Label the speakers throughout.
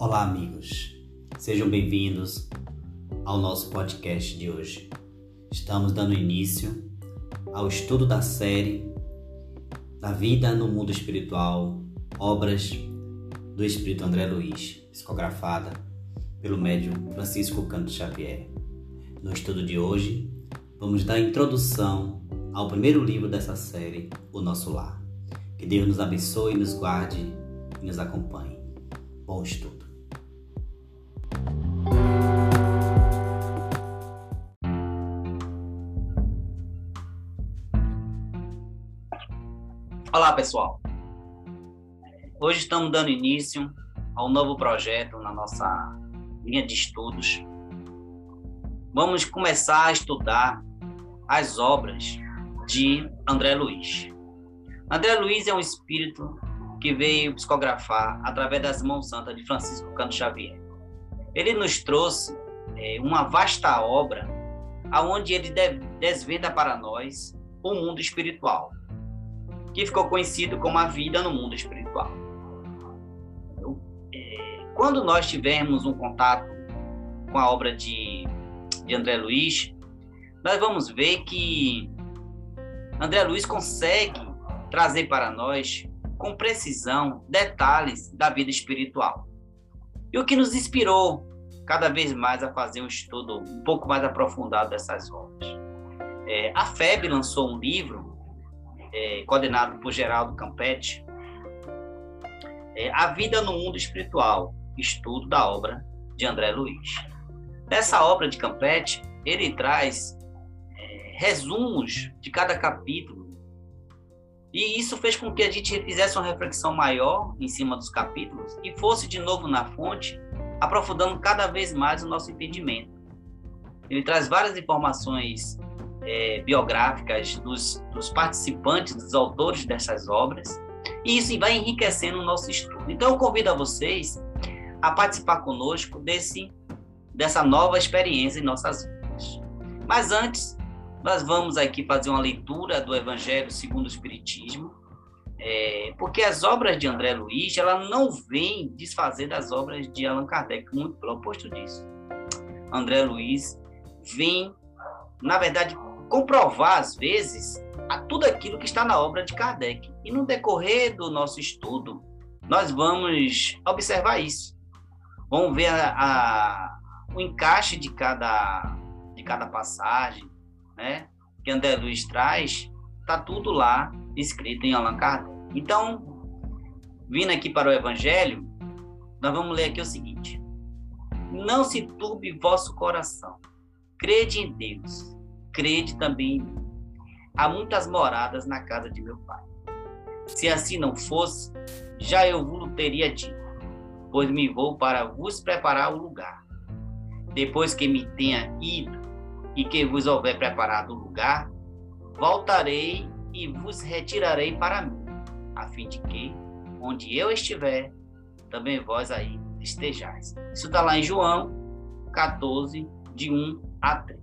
Speaker 1: Olá, amigos. Sejam bem-vindos ao nosso podcast de hoje. Estamos dando início ao estudo da série da vida no mundo espiritual, obras do Espírito André Luiz, psicografada pelo médium Francisco Canto Xavier. No estudo de hoje, vamos dar introdução ao primeiro livro dessa série, O Nosso Lar. Que Deus nos abençoe, nos guarde e nos acompanhe. Bom estudo.
Speaker 2: Olá, pessoal. Hoje estamos dando início a um novo projeto na nossa linha de estudos. Vamos começar a estudar as obras de André Luiz. André Luiz é um espírito que veio psicografar através das mãos santas de Francisco Canto Xavier. Ele nos trouxe é, uma vasta obra aonde ele desvenda para nós o mundo espiritual que ficou conhecido como a vida no mundo espiritual. É, quando nós tivermos um contato com a obra de, de André Luiz, nós vamos ver que André Luiz consegue trazer para nós, com precisão, detalhes da vida espiritual. E o que nos inspirou cada vez mais a fazer um estudo um pouco mais aprofundado dessas obras. É, a FEB lançou um livro é, coordenado por Geraldo Campetti, é, A Vida no Mundo Espiritual, estudo da obra de André Luiz. Nessa obra de Campetti, ele traz é, resumos de cada capítulo, e isso fez com que a gente fizesse uma reflexão maior em cima dos capítulos e fosse de novo na fonte, aprofundando cada vez mais o nosso entendimento. Ele traz várias informações é, biográficas dos, dos, participantes, dos autores dessas obras, e isso vai enriquecendo o nosso estudo. Então, eu convido a vocês a participar conosco desse, dessa nova experiência em nossas vidas. Mas antes, nós vamos aqui fazer uma leitura do Evangelho segundo o Espiritismo, é, porque as obras de André Luiz, ela não vem desfazer das obras de Allan Kardec, muito pelo oposto disso. André Luiz vem, na verdade, comprovar, às vezes, a tudo aquilo que está na obra de Kardec. E no decorrer do nosso estudo, nós vamos observar isso. Vamos ver a, a, o encaixe de cada, de cada passagem, né? Que André Luiz traz, está tudo lá escrito em Allan Kardec. Então, vindo aqui para o Evangelho, nós vamos ler aqui o seguinte: Não se turbe vosso coração, crede em Deus crede também em mim. Há muitas moradas na casa de meu pai. Se assim não fosse, já eu vos teria dito, pois me vou para vos preparar o lugar. Depois que me tenha ido e que vos houver preparado o lugar, voltarei e vos retirarei para mim, a fim de que, onde eu estiver, também vós aí estejais. Isso está lá em João 14, de 1 a 3.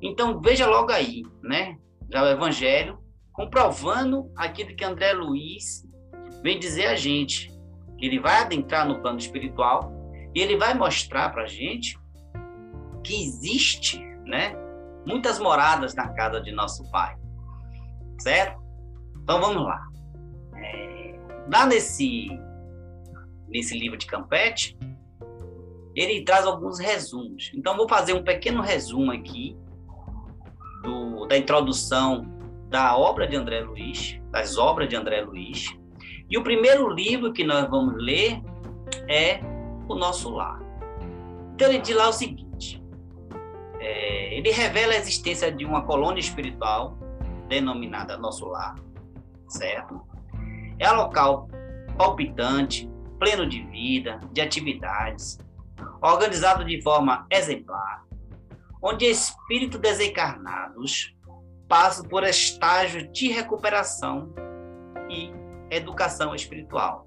Speaker 2: Então, veja logo aí, né? Já o Evangelho, comprovando aquilo que André Luiz vem dizer a gente. Que ele vai adentrar no plano espiritual e ele vai mostrar para a gente que existe, né? Muitas moradas na casa de nosso Pai. Certo? Então, vamos lá. É, lá nesse, nesse livro de Campete, ele traz alguns resumos. Então, vou fazer um pequeno resumo aqui do, da introdução da obra de André Luiz, das obras de André Luiz. E o primeiro livro que nós vamos ler é O Nosso Lar. Então ele diz lá o seguinte: é, ele revela a existência de uma colônia espiritual denominada Nosso Lar, certo? É um local palpitante, pleno de vida, de atividades, organizado de forma exemplar, onde espíritos desencarnados passam por estágios de recuperação e educação espiritual.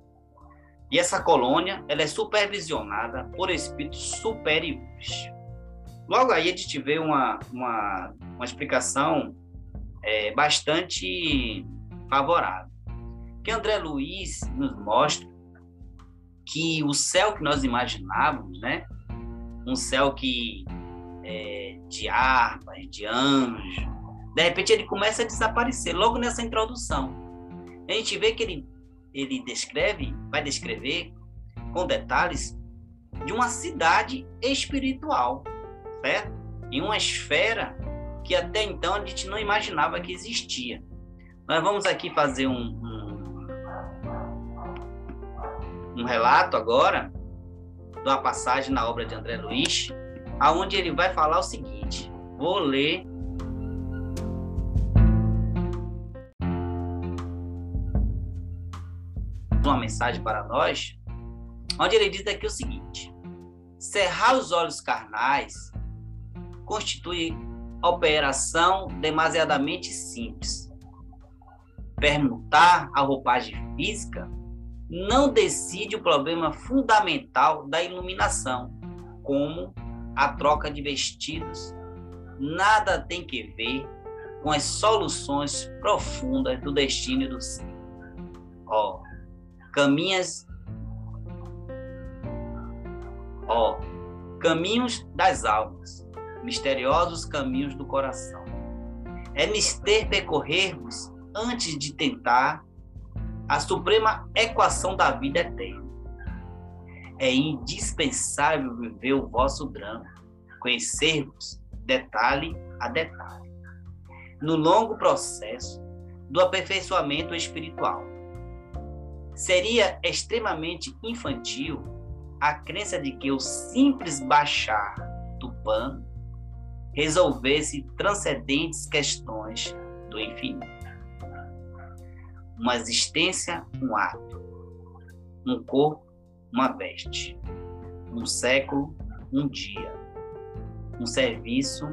Speaker 2: E essa colônia ela é supervisionada por espíritos superiores. Logo aí a gente vê uma, uma, uma explicação é, bastante favorável. Que André Luiz nos mostra que o céu que nós imaginávamos, né? Um céu que é, de harpas, de anjos, de repente ele começa a desaparecer logo nessa introdução. A gente vê que ele ele descreve, vai descrever com detalhes de uma cidade espiritual, Em uma esfera que até então a gente não imaginava que existia. Nós vamos aqui fazer um, um, um relato agora de uma passagem na obra de André Luiz, aonde ele vai falar o seguinte. Vou ler uma mensagem para nós, onde ele diz aqui o seguinte: cerrar os olhos carnais constitui operação demasiadamente simples. Permutar a roupagem física não decide o problema fundamental da iluminação, como a troca de vestidos. Nada tem que ver com as soluções profundas do destino do ser. Ó, caminhas ó, caminhos das almas misteriosos caminhos do coração. É mister percorrermos antes de tentar a suprema equação da vida eterna. É indispensável viver o vosso drama, conhecermos detalhe a detalhe, no longo processo do aperfeiçoamento espiritual. Seria extremamente infantil a crença de que o simples baixar do pano resolvesse transcendentes questões do infinito. Uma existência, um ato. Um corpo, uma veste. Um século, um dia. Um serviço,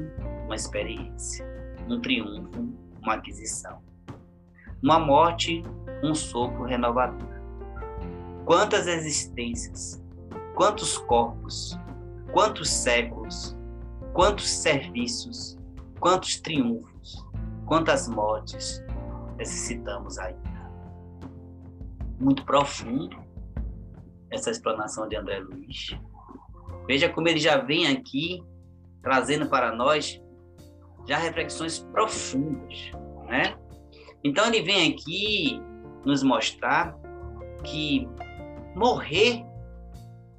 Speaker 2: uma experiência. Um triunfo, uma aquisição. Uma morte, um sopro renovador. Quantas existências, quantos corpos, quantos séculos, quantos serviços, quantos triunfos, quantas mortes necessitamos ainda. Muito profundo essa explanação de André Luiz. Veja como ele já vem aqui trazendo para nós já reflexões profundas, né? Então ele vem aqui nos mostrar que morrer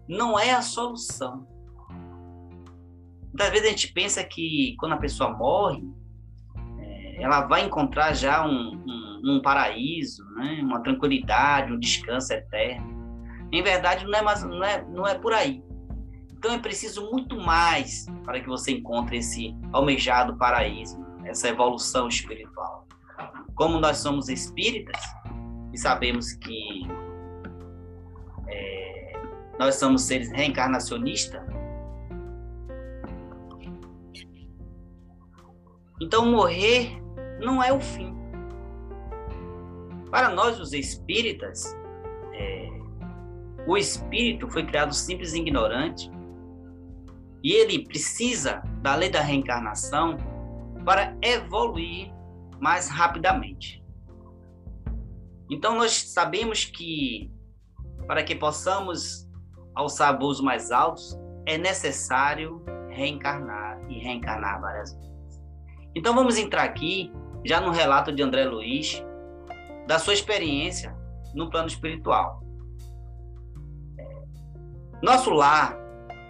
Speaker 2: não é a solução. Muitas vezes a gente pensa que quando a pessoa morre, é, ela vai encontrar já um, um, um paraíso, né? uma tranquilidade, um descanso eterno. Em verdade, não é, mais, não, é, não é por aí. Então é preciso muito mais para que você encontre esse almejado paraíso, essa evolução espiritual. Como nós somos espíritas e sabemos que é, nós somos seres reencarnacionistas, Então, morrer não é o fim. Para nós, os espíritas, é, o espírito foi criado simples e ignorante, e ele precisa da lei da reencarnação para evoluir mais rapidamente. Então, nós sabemos que para que possamos alçar voos mais altos, é necessário reencarnar e reencarnar várias vezes. Então vamos entrar aqui já no relato de André Luiz da sua experiência no plano espiritual. Nosso lar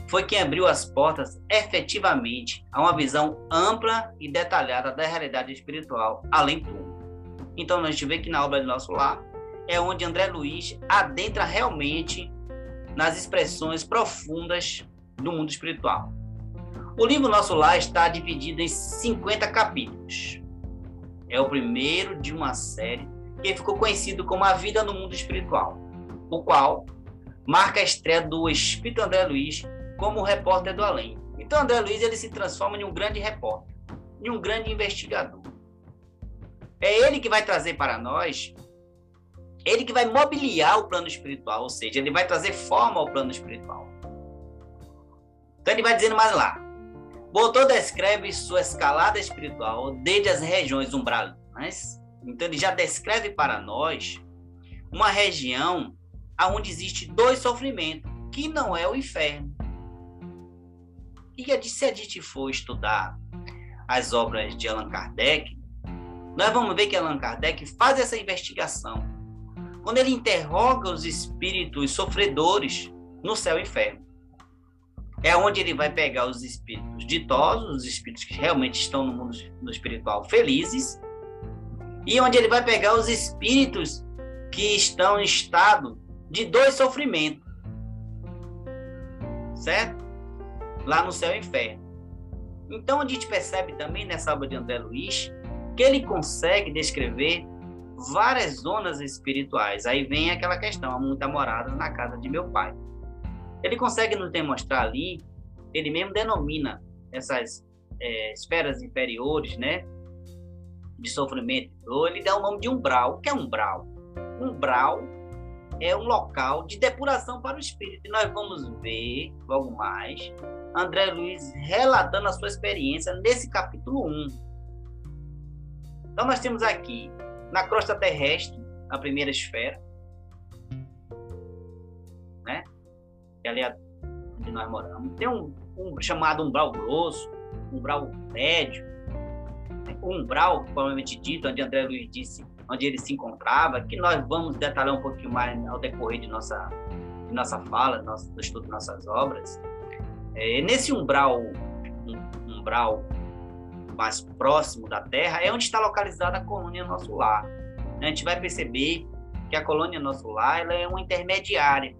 Speaker 2: foi quem abriu as portas efetivamente a uma visão ampla e detalhada da realidade espiritual, além do Então a gente vê que na obra de Nosso Lar é onde André Luiz adentra realmente nas expressões profundas do mundo espiritual. O livro Nosso Lar está dividido em 50 capítulos. É o primeiro de uma série que ficou conhecido como A Vida no Mundo Espiritual, o qual marca a estreia do Espírito André Luiz como repórter do além. Então André Luiz ele se transforma em um grande repórter, em um grande investigador. É ele que vai trazer para nós, ele que vai mobiliar o plano espiritual, ou seja, ele vai trazer forma ao plano espiritual. Então ele vai dizendo mais lá, autor descreve sua escalada espiritual desde as regiões umbralinas. Então, ele já descreve para nós uma região aonde existe dois sofrimentos, que não é o inferno. E se a gente for estudar as obras de Allan Kardec, nós vamos ver que Allan Kardec faz essa investigação. Quando ele interroga os espíritos sofredores no céu e inferno. É onde ele vai pegar os espíritos ditosos, os espíritos que realmente estão no mundo no espiritual felizes, e onde ele vai pegar os espíritos que estão em estado de dois sofrimentos. Certo? Lá no céu e inferno. Então a gente percebe também nessa obra de André Luiz que ele consegue descrever várias zonas espirituais. Aí vem aquela questão, há muitas moradas na casa de meu pai. Ele consegue nos demonstrar ali, ele mesmo denomina essas é, esferas inferiores, né? De sofrimento ele dá o nome de umbral. O que é umbral? Umbral é um local de depuração para o espírito. E nós vamos ver, logo mais, André Luiz relatando a sua experiência nesse capítulo 1. Então, nós temos aqui, na crosta terrestre, a primeira esfera, Que é ali é onde nós moramos. Tem um, um chamado umbral grosso, umbral médio, umbral, provavelmente dito, onde André Luiz disse onde ele se encontrava, que nós vamos detalhar um pouquinho mais ao decorrer de nossa, de nossa fala, nosso, do estudo de nossas obras. É, nesse umbral, um, umbral mais próximo da Terra, é onde está localizada a colônia Nosso Lar. A gente vai perceber que a colônia Nosso Lar ela é uma intermediária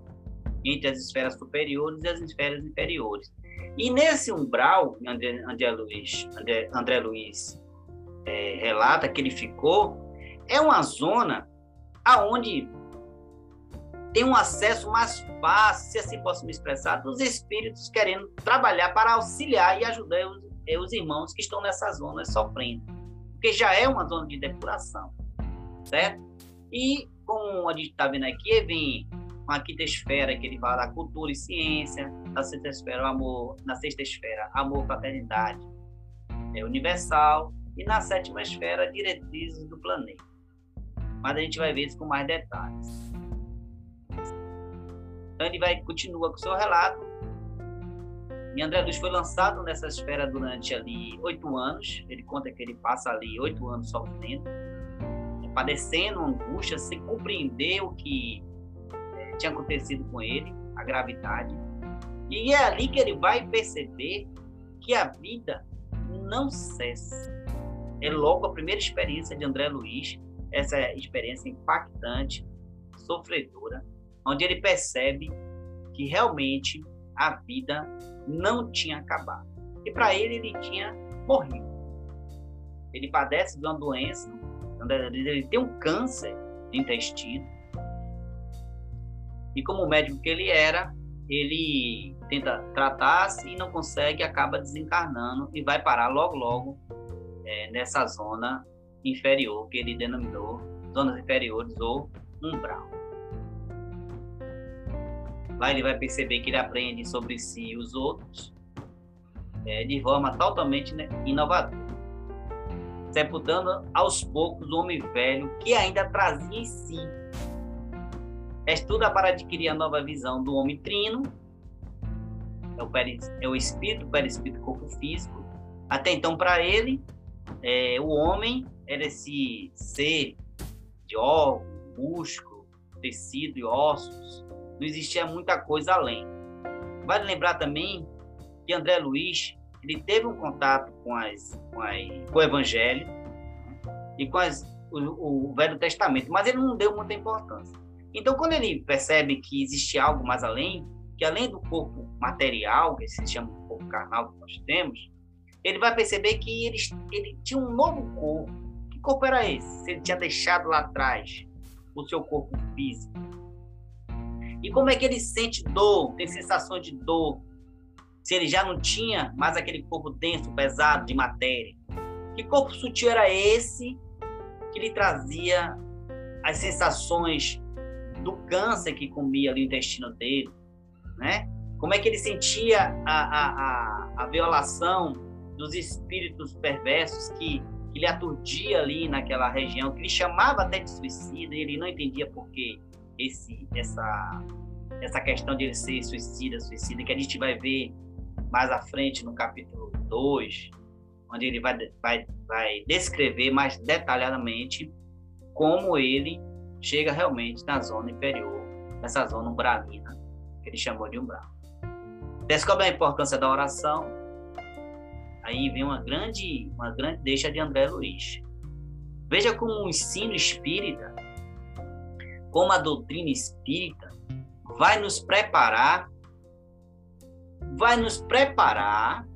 Speaker 2: entre as esferas superiores e as esferas inferiores. E nesse umbral, André, André Luiz, André, André Luiz é, relata que ele ficou, é uma zona aonde tem um acesso mais fácil, se assim posso me expressar, dos espíritos querendo trabalhar para auxiliar e ajudar os, eh, os irmãos que estão nessa zona sofrendo. Porque já é uma zona de depuração, certo? E, como a gente está vendo aqui, vem uma quinta esfera que ele fala cultura e ciência, na sexta esfera, o amor, na sexta esfera, amor, fraternidade é universal, e na sétima esfera, diretrizes do planeta mas a gente vai ver isso com mais detalhes. Então ele vai continua com o seu relato. E André Luiz foi lançado nessa esfera durante ali oito anos. Ele conta que ele passa ali oito anos sofrendo, padecendo angústia, sem compreender o que tinha acontecido com ele, a gravidade. E é ali que ele vai perceber que a vida não cessa. É logo a primeira experiência de André Luiz essa experiência impactante, sofredora, onde ele percebe que realmente a vida não tinha acabado. E para ele, ele tinha morrido. Ele padece de uma doença, ele tem um câncer de intestino. E como médico que ele era, ele tenta tratar-se e não consegue, acaba desencarnando e vai parar logo, logo é, nessa zona inferior, que ele denominou zonas inferiores ou umbral. Lá ele vai perceber que ele aprende sobre si e os outros é, de forma totalmente né, inovadora, sepultando aos poucos o homem velho que ainda trazia em si. Estuda para adquirir a nova visão do homem trino, é o, peri, é o espírito, perispírito, corpo físico. Até então, para ele, é, o homem era esse ser de órgão, músculo, tecido e ossos. Não existia muita coisa além. Vale lembrar também que André Luiz ele teve um contato com, as, com, a, com o Evangelho e com as, o, o Velho Testamento, mas ele não deu muita importância. Então, quando ele percebe que existe algo mais além, que além do corpo material, que se chama corpo carnal que nós temos, ele vai perceber que ele, ele tinha um novo corpo, corpo era esse? Se ele tinha deixado lá atrás o seu corpo físico. E como é que ele sente dor, tem sensação de dor, se ele já não tinha mais aquele corpo denso, pesado de matéria? Que corpo sutil era esse que lhe trazia as sensações do câncer que comia ali o intestino dele, né? Como é que ele sentia a, a, a, a violação dos espíritos perversos que que lhe aturdia ali naquela região, que lhe chamava até de suicida, e ele não entendia por quê. esse, essa, essa questão de ele ser suicida, suicida, que a gente vai ver mais à frente no capítulo 2, onde ele vai, vai, vai descrever mais detalhadamente como ele chega realmente na zona inferior, nessa zona umbralina, que ele chamou de umbral. Descobre a importância da oração, aí vem uma grande, uma grande deixa de André Luiz. Veja como o ensino espírita, como a doutrina espírita, vai nos preparar, vai nos preparar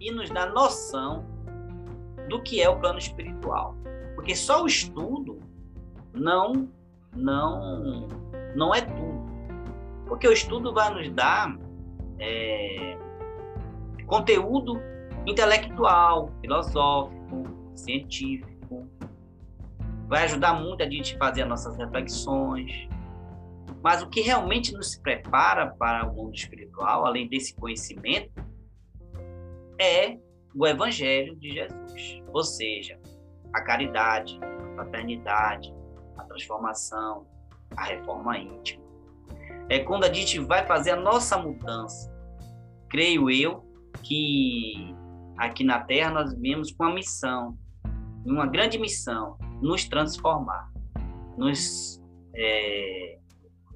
Speaker 2: e nos dar noção do que é o plano espiritual. Porque só o estudo não não não é tudo. Porque o estudo vai nos dar é, conteúdo intelectual, filosófico, científico. Vai ajudar muito a gente fazer as nossas reflexões. Mas o que realmente nos prepara para o mundo espiritual, além desse conhecimento, é o Evangelho de Jesus. Ou seja, a caridade, a fraternidade, a transformação, a reforma íntima. É quando a gente vai fazer a nossa mudança. Creio eu que aqui na Terra nós viemos com uma missão, uma grande missão, nos transformar, nos é,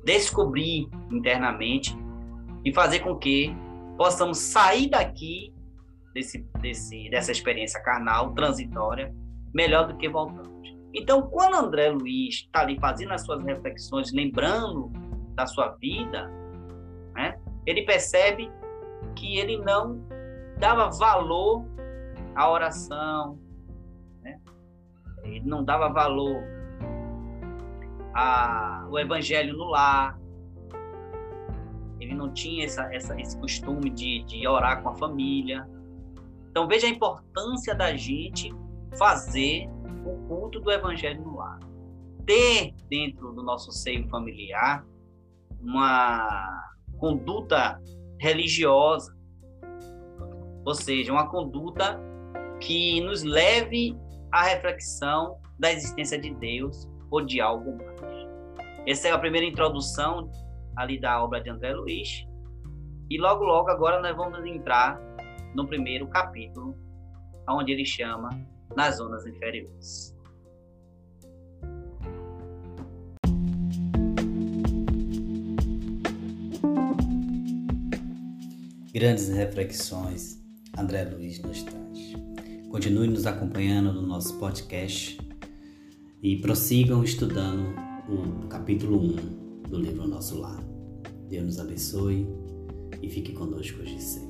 Speaker 2: descobrir internamente e fazer com que possamos sair daqui desse, desse, dessa experiência carnal transitória melhor do que voltamos. Então, quando André Luiz está ali fazendo as suas reflexões, lembrando da sua vida, né, ele percebe que ele não dava valor à oração, né? ele não dava valor ao evangelho no lar, ele não tinha essa, essa, esse costume de, de orar com a família. Então veja a importância da gente fazer o culto do evangelho no lar. Ter dentro do nosso seio familiar uma conduta religiosa, ou seja, uma conduta que nos leve à reflexão da existência de Deus ou de algo mais. Essa é a primeira introdução ali da obra de André Luiz. E logo, logo, agora nós vamos entrar no primeiro capítulo, onde ele chama nas zonas inferiores.
Speaker 1: Grandes reflexões André Luiz nos traz. Continue nos acompanhando no nosso podcast e prossigam estudando o capítulo 1 do livro Nosso Lar. Deus nos abençoe e fique conosco hoje sempre.